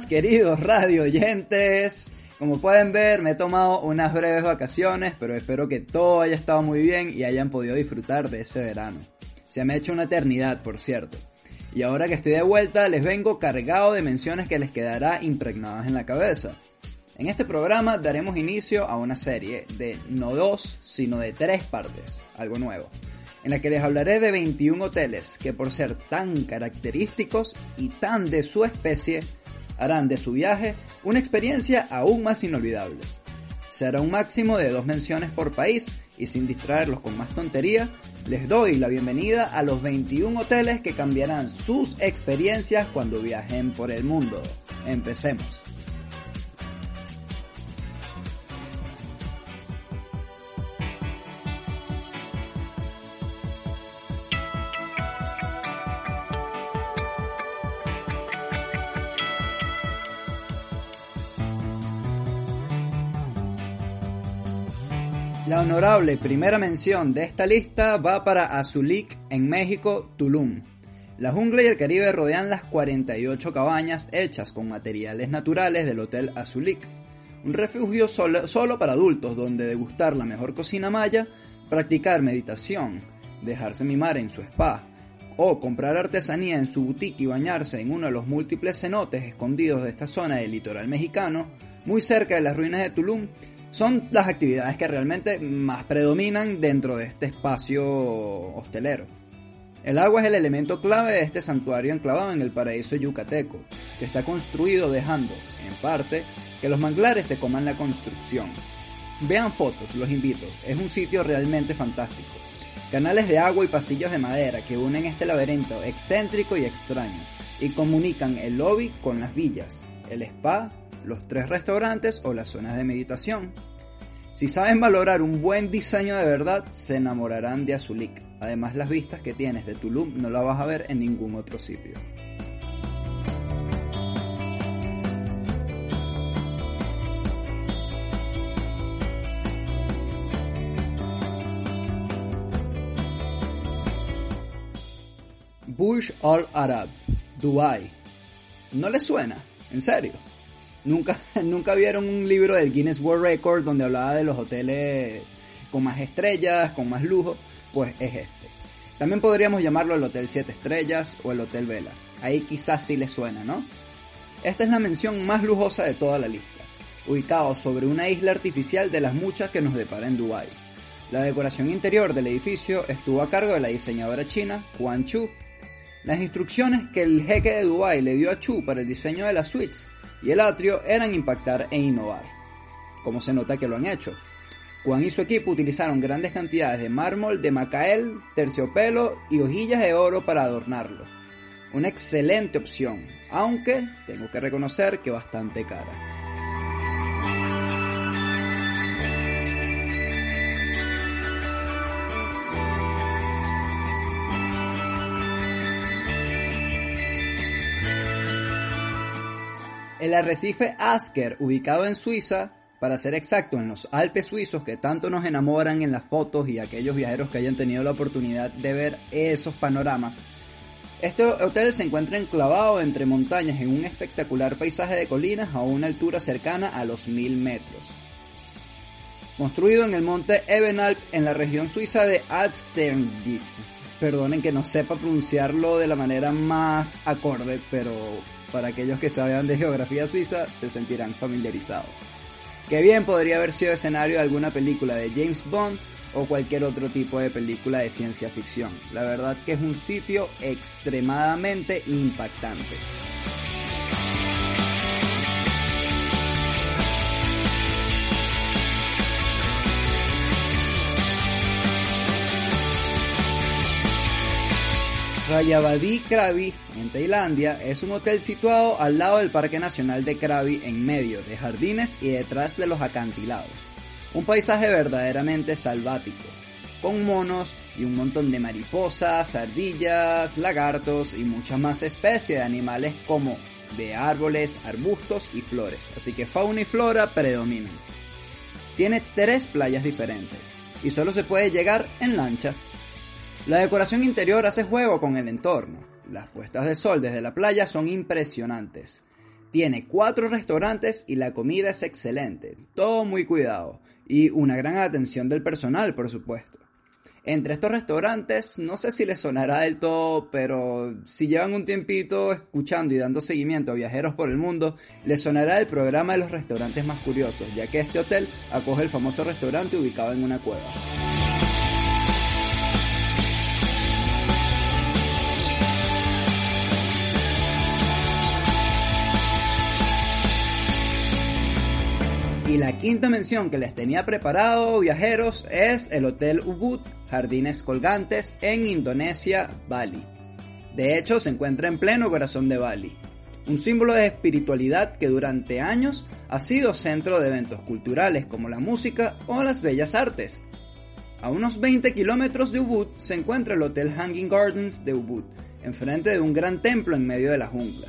Queridos radio oyentes. Como pueden ver, me he tomado unas breves vacaciones, pero espero que todo haya estado muy bien y hayan podido disfrutar de ese verano. Se me ha hecho una eternidad, por cierto. Y ahora que estoy de vuelta, les vengo cargado de menciones que les quedará impregnadas en la cabeza. En este programa daremos inicio a una serie de no dos, sino de tres partes, algo nuevo en la que les hablaré de 21 hoteles que por ser tan característicos y tan de su especie, harán de su viaje una experiencia aún más inolvidable. Será un máximo de dos menciones por país y sin distraerlos con más tontería, les doy la bienvenida a los 21 hoteles que cambiarán sus experiencias cuando viajen por el mundo. Empecemos. La honorable primera mención de esta lista va para Azulik en México, Tulum. La jungla y el Caribe rodean las 48 cabañas hechas con materiales naturales del Hotel Azulik, un refugio solo, solo, para adultos donde degustar la mejor cocina maya, practicar meditación, dejarse mimar en su spa o comprar artesanía en su boutique y bañarse en uno de los múltiples cenotes escondidos de esta zona del litoral mexicano, muy cerca de las ruinas de Tulum, son las actividades que realmente más predominan dentro de este espacio hostelero. El agua es el elemento clave de este santuario enclavado en el paraíso yucateco, que está construido dejando, en parte, que los manglares se coman la construcción. Vean fotos, los invito, es un sitio realmente fantástico. Canales de agua y pasillos de madera que unen este laberinto excéntrico y extraño, y comunican el lobby con las villas, el spa los tres restaurantes o las zonas de meditación. Si saben valorar un buen diseño de verdad, se enamorarán de Azulik. Además, las vistas que tienes de Tulum no las vas a ver en ningún otro sitio. Bush Al Arab, Dubai. ¿No les suena? ¿En serio? Nunca, nunca vieron un libro del Guinness World Record donde hablaba de los hoteles con más estrellas, con más lujo, pues es este. También podríamos llamarlo el Hotel 7 Estrellas o el Hotel Vela. Ahí quizás sí les suena, ¿no? Esta es la mención más lujosa de toda la lista, ubicado sobre una isla artificial de las muchas que nos depara en Dubai. La decoración interior del edificio estuvo a cargo de la diseñadora china Juan Chu. Las instrucciones que el jeque de Dubai le dio a Chu para el diseño de las suites y el atrio eran impactar e innovar, como se nota que lo han hecho. Juan y su equipo utilizaron grandes cantidades de mármol de Macael, terciopelo y hojillas de oro para adornarlo. Una excelente opción, aunque tengo que reconocer que bastante cara. El arrecife Asker, ubicado en Suiza, para ser exacto, en los Alpes suizos que tanto nos enamoran en las fotos y aquellos viajeros que hayan tenido la oportunidad de ver esos panoramas. Este hotel se encuentra enclavado entre montañas en un espectacular paisaje de colinas a una altura cercana a los 1000 metros. Construido en el monte Ebenalp en la región suiza de Alpsterngebiet. Perdonen que no sepa pronunciarlo de la manera más acorde, pero para aquellos que saben de geografía suiza se sentirán familiarizados. Que bien podría haber sido escenario de alguna película de James Bond o cualquier otro tipo de película de ciencia ficción. La verdad que es un sitio extremadamente impactante. Rayabadi Krabi, en Tailandia, es un hotel situado al lado del Parque Nacional de Krabi, en medio de jardines y detrás de los acantilados. Un paisaje verdaderamente salvático, con monos y un montón de mariposas, ardillas, lagartos y muchas más especies de animales como de árboles, arbustos y flores. Así que fauna y flora predominan. Tiene tres playas diferentes y solo se puede llegar en lancha la decoración interior hace juego con el entorno. Las puestas de sol desde la playa son impresionantes. Tiene cuatro restaurantes y la comida es excelente, todo muy cuidado y una gran atención del personal, por supuesto. Entre estos restaurantes, no sé si les sonará del todo, pero si llevan un tiempito escuchando y dando seguimiento a viajeros por el mundo, les sonará el programa de los restaurantes más curiosos, ya que este hotel acoge el famoso restaurante ubicado en una cueva. Y la quinta mención que les tenía preparado, viajeros, es el Hotel Ubud Jardines Colgantes en Indonesia, Bali. De hecho, se encuentra en pleno corazón de Bali, un símbolo de espiritualidad que durante años ha sido centro de eventos culturales como la música o las bellas artes. A unos 20 kilómetros de Ubud se encuentra el Hotel Hanging Gardens de Ubud, enfrente de un gran templo en medio de la jungla.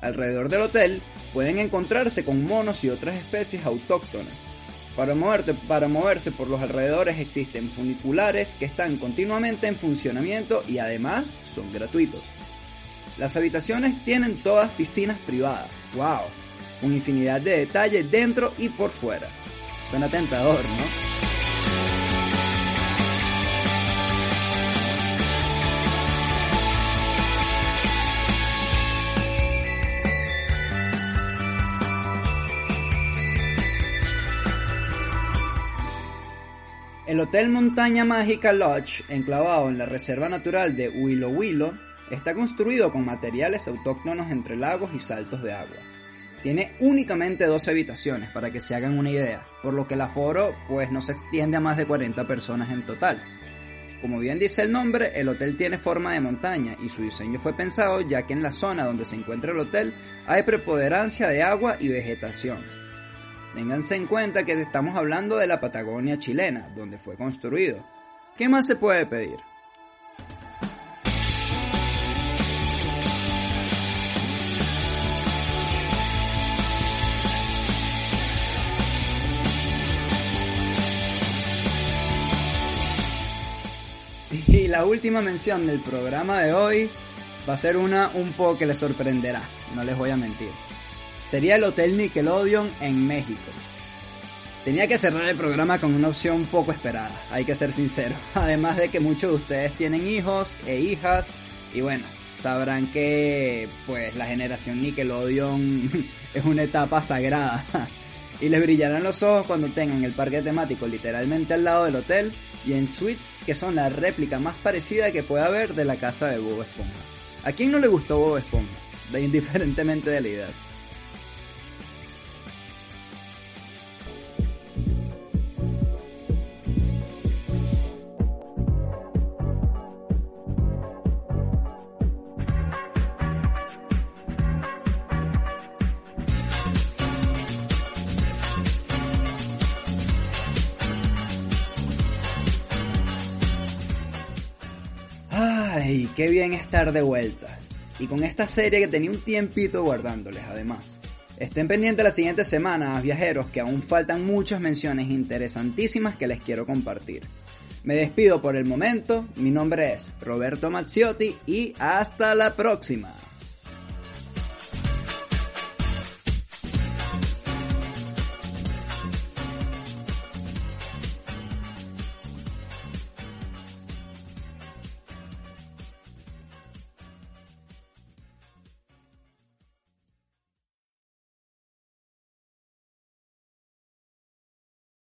Alrededor del hotel pueden encontrarse con monos y otras especies autóctonas. Para, para moverse por los alrededores existen funiculares que están continuamente en funcionamiento y además son gratuitos. Las habitaciones tienen todas piscinas privadas, wow, con infinidad de detalles dentro y por fuera. Suena tentador, ¿no? El Hotel Montaña Mágica Lodge, enclavado en la Reserva Natural de Willow Willow, está construido con materiales autóctonos entre lagos y saltos de agua. Tiene únicamente 12 habitaciones, para que se hagan una idea, por lo que el aforo pues no se extiende a más de 40 personas en total. Como bien dice el nombre, el hotel tiene forma de montaña y su diseño fue pensado ya que en la zona donde se encuentra el hotel hay preponderancia de agua y vegetación, Ténganse en cuenta que estamos hablando de la Patagonia chilena, donde fue construido. ¿Qué más se puede pedir? Y la última mención del programa de hoy va a ser una un poco que les sorprenderá, no les voy a mentir sería el Hotel Nickelodeon en México. Tenía que cerrar el programa con una opción poco esperada, hay que ser sincero. Además de que muchos de ustedes tienen hijos e hijas y bueno, sabrán que pues la generación Nickelodeon es una etapa sagrada. y les brillarán los ojos cuando tengan el parque temático literalmente al lado del hotel y en suites que son la réplica más parecida que pueda haber de la casa de Bob Esponja. ¿A quién no le gustó Bob Esponja? De indiferentemente de la edad. Ay, qué bien estar de vuelta. Y con esta serie que tenía un tiempito guardándoles además. Estén pendientes las siguientes semanas, viajeros, que aún faltan muchas menciones interesantísimas que les quiero compartir. Me despido por el momento, mi nombre es Roberto Mazziotti y hasta la próxima.